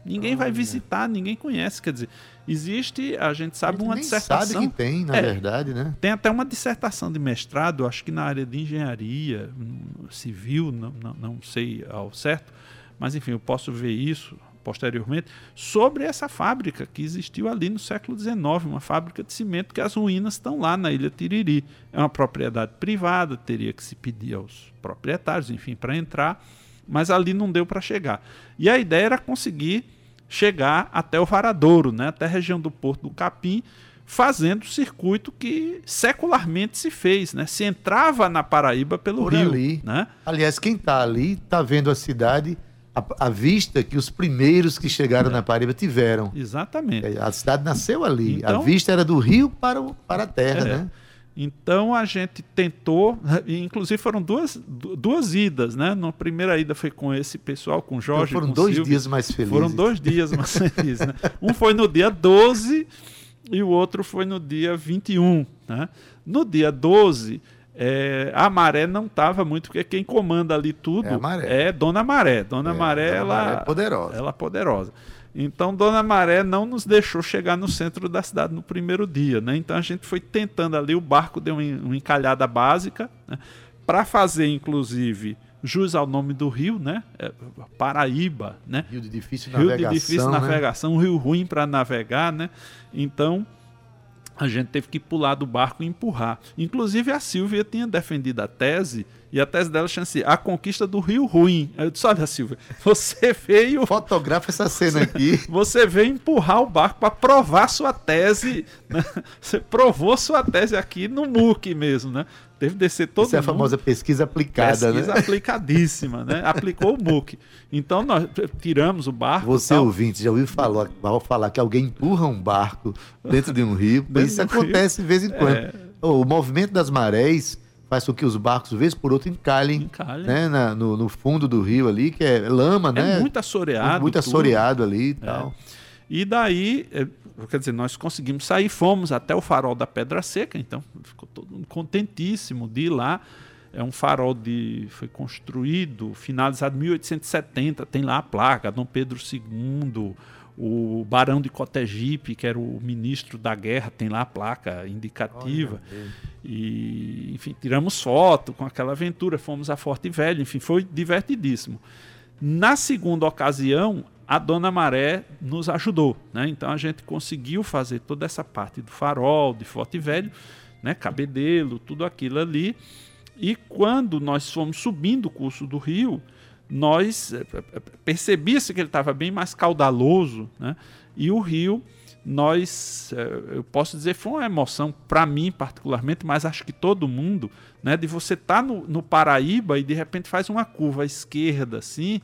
Ninguém vai visitar, ninguém conhece. Quer dizer, existe, a gente sabe, A gente uma dissertação. sabe que tem, na É. verdade, né? Tem até uma dissertação de mestrado, acho que na área de engenharia hum, civil, não, não, não sei ao certo, mas enfim, eu posso ver isso posteriormente, sobre essa fábrica que existiu ali no século XIX, uma fábrica de cimento que as ruínas estão lá na Ilha Tiriri. É uma propriedade privada, teria que se pedir aos proprietários, enfim, para entrar, mas ali não deu para chegar. E a ideia era conseguir chegar até o Varadouro, né, até a região do Porto do Capim, fazendo o circuito que secularmente se fez, né? Se entrava na Paraíba pelo Por rio, ali. né? Aliás, quem está ali está vendo a cidade, a, a vista que os primeiros que chegaram na Paraíba tiveram. Exatamente. É, A cidade nasceu ali. Então- a vista era do rio para, o- para a terra, É. né? Então a gente tentou, e inclusive foram duas, du- duas idas, né? Na primeira ida foi com esse pessoal, com o Então Jorge, foram com dois Silvio. dias mais felizes. Foram dois dias mais *laughs* felizes, né? Um foi no dia 12 e o outro foi no dia 21, né? No dia 12, é, a Maré não estava muito, porque quem comanda ali tudo É é Dona Maré. Dona É, Maré, Dona ela, Maré é poderosa. ela é poderosa. Então, Dona Maré não nos deixou chegar no centro da cidade no primeiro dia, né? Então a gente foi tentando ali, o barco deu uma en- uma encalhada básica, né? para fazer, inclusive, jus ao nome do rio, né? É, Paraíba, né? Rio de difícil Rio navegação. de difícil né? navegação, um rio ruim para navegar, né? Então a gente teve que pular do barco e empurrar. Inclusive a Silvia tinha defendido a tese e a tese dela chama assim, a conquista do rio ruim. Aí Eu disse, olha Silvia, *laughs* você veio Fotografa essa cena aqui. *laughs* você veio empurrar o barco para provar sua tese. né? *laughs* Você provou sua tese aqui no MOOC mesmo, né? Teve descer todo Essa é a mundo. famosa pesquisa aplicada, pesquisa né? aplicadíssima, né? Aplicou o MOOC. Então nós tiramos o barco. Você, tal. ouvinte, já ouviu falar, falar que alguém empurra um barco dentro de um rio? Isso do rio. acontece de vez em quando. É. O movimento das marés faz com que os barcos, vez por outra, encalhem Encalhem. né, na- no, no fundo do rio ali, que é lama, né? É muito assoreado. muito tudo. assoreado ali e tal. E daí, é, quer dizer, nós conseguimos sair, fomos até o farol da Pedra Seca, então ficou todo mundo contentíssimo de ir lá. É um farol de foi construído, finalizado em 1870, tem lá a placa, Dom Pedro II, O Barão de Cotegipe, que era o ministro da guerra, tem lá a placa indicativa. E, enfim, tiramos foto com aquela aventura, fomos a Forte Velho, enfim, foi divertidíssimo. Na segunda ocasião, a Dona Maré nos ajudou, né? Então a gente conseguiu fazer toda essa parte do farol, de Forte Velho, né? Cabedelo, tudo aquilo ali. E quando nós fomos subindo o curso do rio, nós eh, eh, percebia-se que ele estava bem mais caudaloso, né? E o rio, nós, eh, eu posso dizer, foi uma emoção para mim particularmente, mas acho que todo mundo, né? De você estar no, no Paraíba e de repente faz uma curva à esquerda, assim,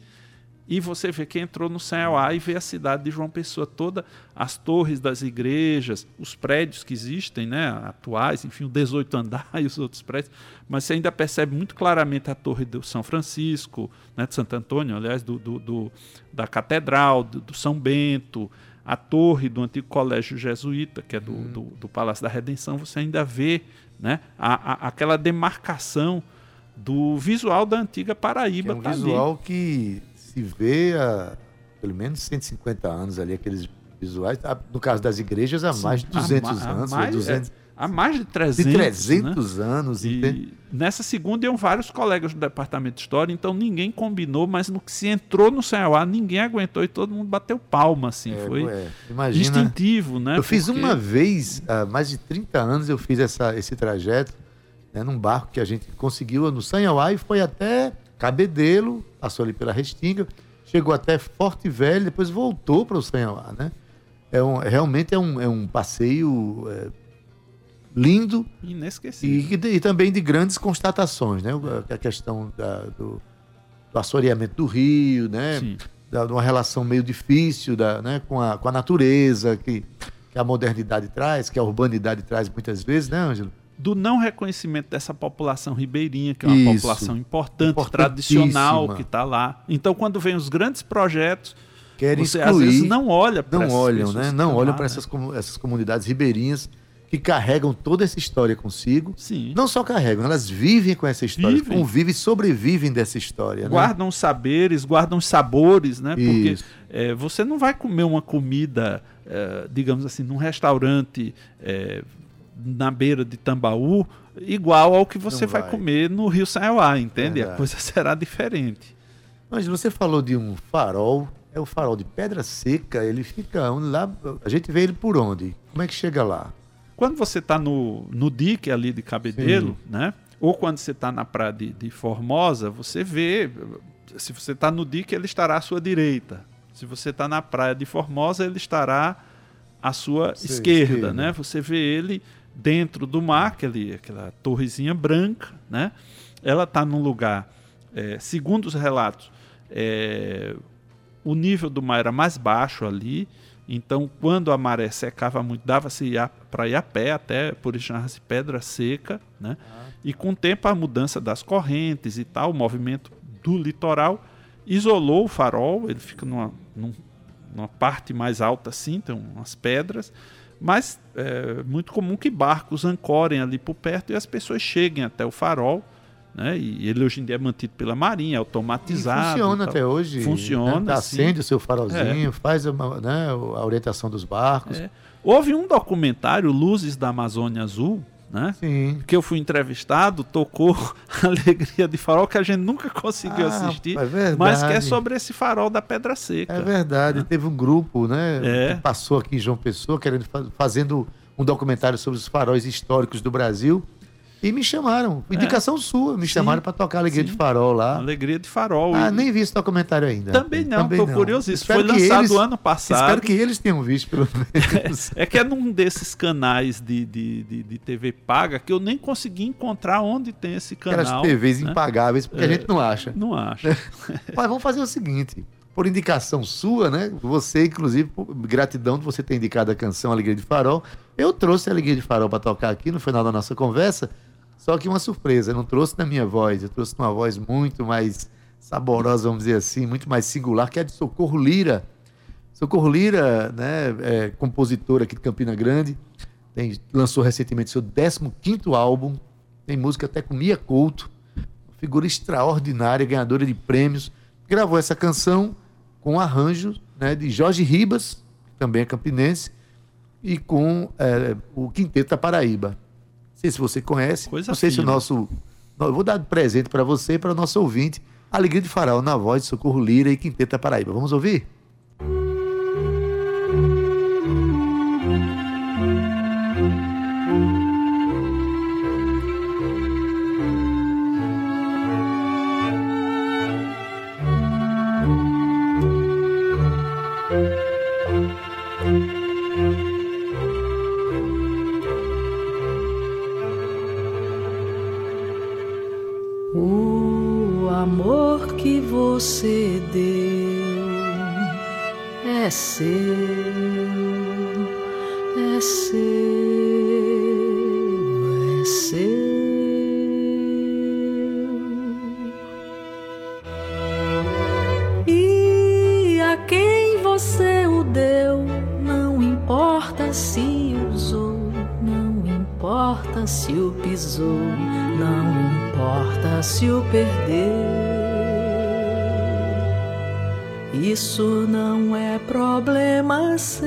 e você vê que entrou no céu A e vê a cidade de João Pessoa toda, as torres das igrejas, os prédios que existem, né, atuais, enfim, o 18 andar *laughs* e os outros prédios, mas você ainda percebe muito claramente a torre do São Francisco, né, de Santo Antônio, aliás, do, do, do da Catedral, do, do, São Bento, a torre do antigo colégio jesuíta, que é do, do, do Palácio da Redenção, você ainda vê né, a, a, aquela demarcação do visual da antiga Paraíba. Que é um tá ali. visual que se vê há pelo menos 150 anos ali, aqueles visuais. Ah, No caso das igrejas, há mais de Há 200 ma- há anos. mais- 200, é, há mais de de 300, 300 né? anos. entende? E nessa segunda iam vários colegas do departamento de história, então ninguém combinou, mas no que se entrou no CEA, ninguém aguentou e todo mundo bateu palma, assim. É, foi é, imagina. instintivo, né? Eu fiz Porque- uma vez, há mais de 30 anos, eu fiz essa, esse trajeto né, num barco que a gente conseguiu no Sanhauá e foi até Cabedelo, passou ali pela Restinga, chegou até Forte Velho, depois voltou para o Sanhauá, né? É um, realmente é um, é um passeio é, lindo Inesquecível. e, e também de grandes constatações, né? A questão da- do, do assoreamento do rio, né? Sim. Da, de uma relação meio difícil da, né? com, a, com a natureza que, que a modernidade traz, que a urbanidade traz muitas vezes, né, Ângelo? Do não reconhecimento dessa população ribeirinha, que é uma Isso. população importante, tradicional, que está lá. Então, quando vem os grandes projetos, Querem você às excluir, vezes não olha para não essas olham, né? Não olham para né? essas, essas comunidades ribeirinhas que carregam toda essa história consigo. Sim. Não só carregam, elas vivem com essa história, Vivem. convivem e sobrevivem dessa história. né? guardam os saberes, guardam sabores, né? Porque é, você não vai comer uma comida, é, digamos assim, num restaurante é, na beira de Tambaú igual ao que você vai. vai. comer no Rio Saiauá, entende? A Verdade. coisa será diferente. Mas você falou de um farol, é o farol de Pedra Seca, ele fica lá, a gente vê ele por onde? Como é que chega lá? Quando você está no, no dique ali de Cabedelo, né? Ou quando você está na praia de, de Formosa, você vê. Se você está no dique, ele estará à sua direita. Se você está na praia de Formosa, ele estará à sua Sei, esquerda, esquerda. né? Você vê ele dentro do mar, aquele, aquela torrezinha branca, né? Ela está num lugar, é, segundo os relatos, é, o nível do mar era mais baixo ali, então quando a maré secava muito, dava-se para ir a pé até por chamar-se pedra seca, né? E com o tempo a mudança das correntes e tal, o movimento do litoral isolou o farol, ele fica numa, num- numa parte mais alta assim, tem umas pedras, mas é muito comum que barcos ancorem ali por perto e as pessoas cheguem até o farol, né? E ele hoje em dia é mantido pela Marinha, E automatizado. funciona e tal. até hoje. Funciona, Né? sim. Acende o seu farolzinho, faz uma, né, a orientação dos barcos. É. Houve um documentário, Luzes da Amazônia Azul, né? Sim. Que eu fui entrevistado, tocou *laughs* Alegria de Farol, que a gente nunca conseguiu Ah, assistir, é mas que é sobre esse farol da Pedra Seca. É verdade, teve um grupo, né? É. Que passou aqui em João Pessoa, querendo fa- fazendo um documentário sobre os faróis históricos do Brasil. E me chamaram. Indicação sua, me Sim. chamaram para tocar Alegria Sim. de Farol lá. Alegria de Farol. Ah, E- nem vi esse documentário ainda. Também não, tô curiosíssimo. Foi Espero que lançado eles- ano passado. Espero que eles tenham visto, pelo *laughs* menos. É que é num desses canais de, de, de, de TV paga que eu nem consegui encontrar onde tem esse canal. Aquelas TVs né? impagáveis, porque a É. gente não acha. Não acho. *laughs* Mas vamos fazer o seguinte. Por indicação sua, né? Você, inclusive, por gratidão de você ter indicado a canção Alegria de Farol. Eu trouxe a Alegria de Farol para tocar aqui no final da nossa conversa. Só que uma surpresa, eu não trouxe na minha voz, eu trouxe numa voz muito mais saborosa, vamos dizer assim, muito mais singular, que é a de Socorro Lira. Socorro Lira, né, é compositora aqui de Campina Grande, tem, lançou recentemente seu 15º álbum, tem música até com Mia Couto, figura extraordinária, ganhadora de prêmios, gravou essa canção com arranjo né, de Jorge Ribas também é campinense, e com é, o Quinteto da Paraíba. Sei se você conhece, Coisa não sei se o fina. nosso. Eu vou dar presente para você e para o nosso ouvinte. Alegria de Farol na voz de Socorro Lira e Quinteto da Paraíba. Vamos ouvir? Você deu é seu, é seu, é seu. E a quem você o deu, não importa se usou, não importa se o pisou, não importa se o perdeu. Isso não é problema seu.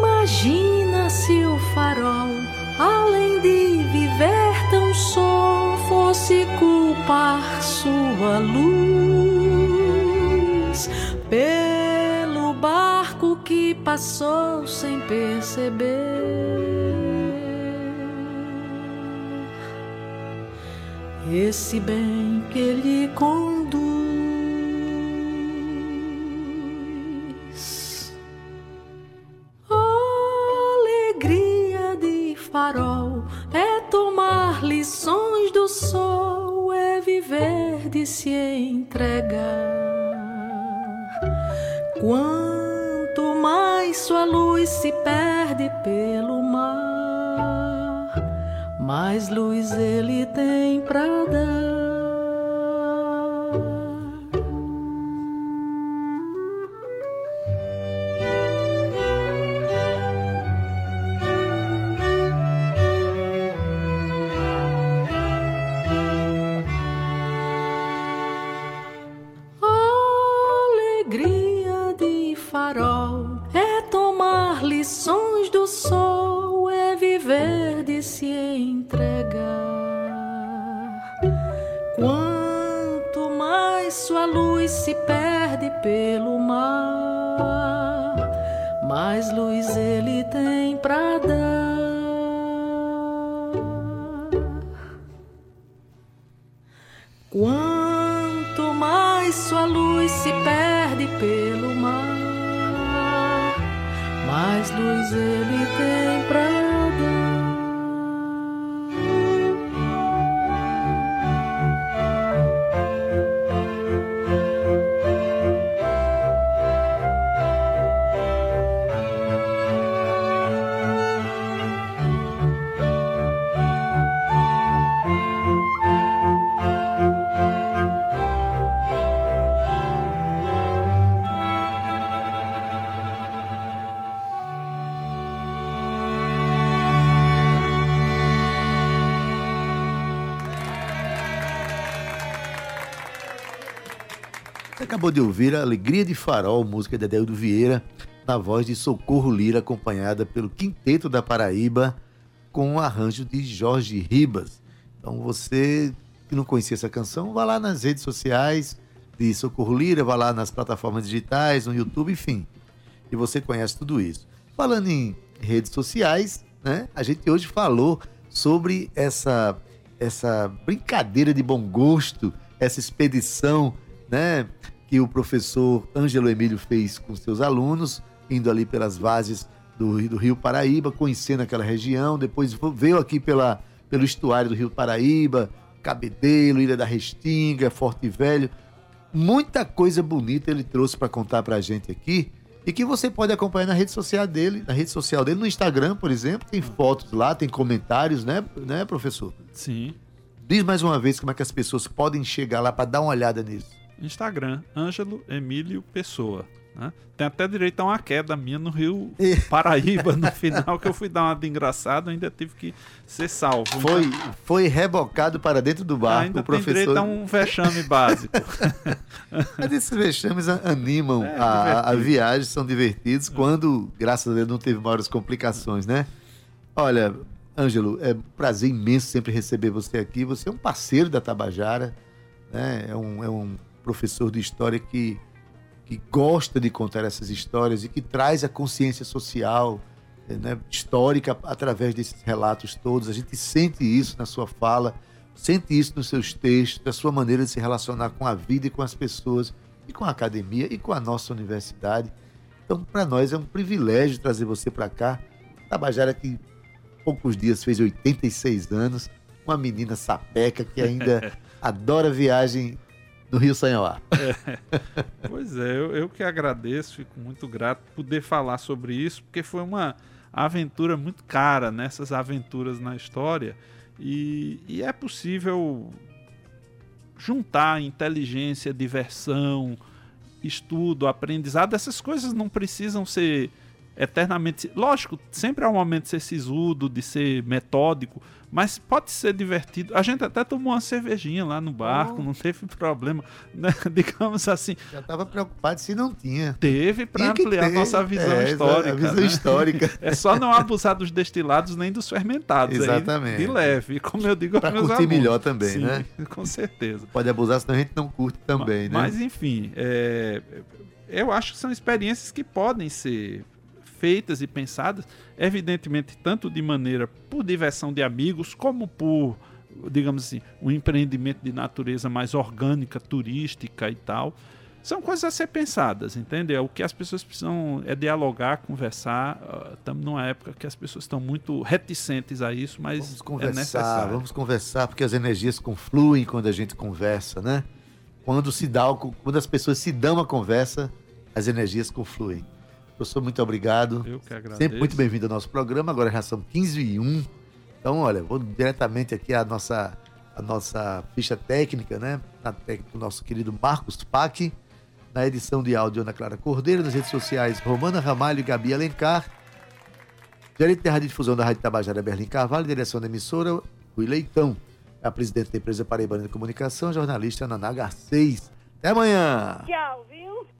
Imagina se o farol, além de viver tão só, fosse culpar sua luz pelo barco que passou sem perceber. Esse bem que ele conduz. Alegria de farol é tomar lições do sol, é viver de se entregar. Quanto mais sua luz se perde pelo mar, mais luz Alegria de farol é tomar lições do sol, é viver de se entregar. Quanto mais sua luz se perde pelo mar, mais luz ele tem pra dar. Luz ele de ouvir a Alegria de Farol, música de Adeldo Vieira, na voz de Socorro Lira, acompanhada pelo Quinteto da Paraíba, com o arranjo de Jorge Ribas. Então você que não conhecia essa canção, vá lá nas redes sociais de Socorro Lira, vá lá nas plataformas digitais, no YouTube, enfim. E você conhece tudo isso. Falando em redes sociais, né? A gente hoje falou sobre essa essa brincadeira de bom gosto, essa expedição, né, que o professor Ângelo Emílio fez com seus alunos, indo ali pelas vases do, Rio- do Rio Paraíba, conhecendo aquela região, depois veio aqui pela, pelo estuário do Rio Paraíba, Cabedelo, Ilha da Restinga, Forte Velho. Muita coisa bonita ele trouxe para contar pra gente aqui e que você pode acompanhar na rede social dele, na rede social dele, no Instagram, por exemplo, tem fotos lá, tem comentários, né, né, professor? Sim. Diz mais uma vez como é que as pessoas podem chegar lá para dar uma olhada nisso. Instagram, Ângelo Emílio Pessoa. né? Tem até direito a uma queda minha no Rio *laughs* Paraíba no final, que eu fui dar uma de engraçado, ainda tive que ser salvo. Foi, Então, foi rebocado para dentro do barco, ainda o tem direito professor. a um vexame básico. *laughs* Mas esses vexames animam É, a, a viagem, são divertidos quando, graças a Deus, não teve maiores complicações, né? Olha, Ângelo, é um prazer imenso sempre receber você aqui. Você é um parceiro da Tabajara, né? É um, é um professor de história que, que gosta de contar essas histórias e que traz a consciência social, né, histórica através desses relatos todos. A gente sente isso na sua fala, sente isso nos seus textos, da sua maneira de se relacionar com a vida e com as pessoas, e com a academia e com a nossa universidade. Então, para nós é um privilégio trazer você para cá. Tabajara que poucos dias fez 86 anos, uma menina sapeca que ainda *laughs* adora viagem no Rio Sanhoá. Pois é, eu, eu que agradeço, fico muito grato por poder falar sobre isso, porque foi uma aventura muito cara nessas aventuras na história e, e é possível juntar inteligência, diversão, estudo, aprendizado. Essas coisas não precisam ser eternamente. Lógico, sempre há um momento de ser sisudo, de ser metódico, mas pode ser divertido. A gente até tomou uma cervejinha lá no barco, não teve problema, né? *laughs* digamos assim. Já estava preocupado se não tinha. Teve para ampliar ter, nossa visão é, histórica. visão né? histórica. *laughs* É só não abusar dos destilados nem dos fermentados. aí, Exatamente. de leve, como eu digo meus curtir alunos. melhor também, Sim, né? *laughs* Com certeza. Pode abusar, senão a gente não curte também, né? Mas enfim, é, eu acho que são experiências que podem ser feitas e pensadas, evidentemente, tanto de maneira por diversão de amigos, como por, digamos assim, um empreendimento de natureza mais orgânica, turística e tal. São coisas a ser pensadas, entendeu? O que as pessoas precisam é dialogar, conversar. Estamos numa época que as pessoas estão muito reticentes a isso, mas Vamos é conversar, necessário. vamos conversar, porque as energias confluem quando a gente conversa, né? Quando se dá, quando as pessoas se dão a conversa, as energias confluem. Professor, muito obrigado. Eu que agradeço. Sempre muito bem-vindo ao nosso programa. Agora já são 15 e 1. Então, olha, vou diretamente aqui à nossa, a nossa ficha técnica, né? Na técnica do nosso querido Marcos Pac. Na edição de áudio, Ana Clara Cordeiro. Nas redes sociais, Romana Ramalho e Gabi Alencar. Gerente de Rádio Difusão da Rádio Tabajara, Berlim Carvalho. Direção da emissora, Rui Leitão. É a presidente da empresa Paraibana de Comunicação, jornalista Naná Garcês. Até amanhã! Tchau.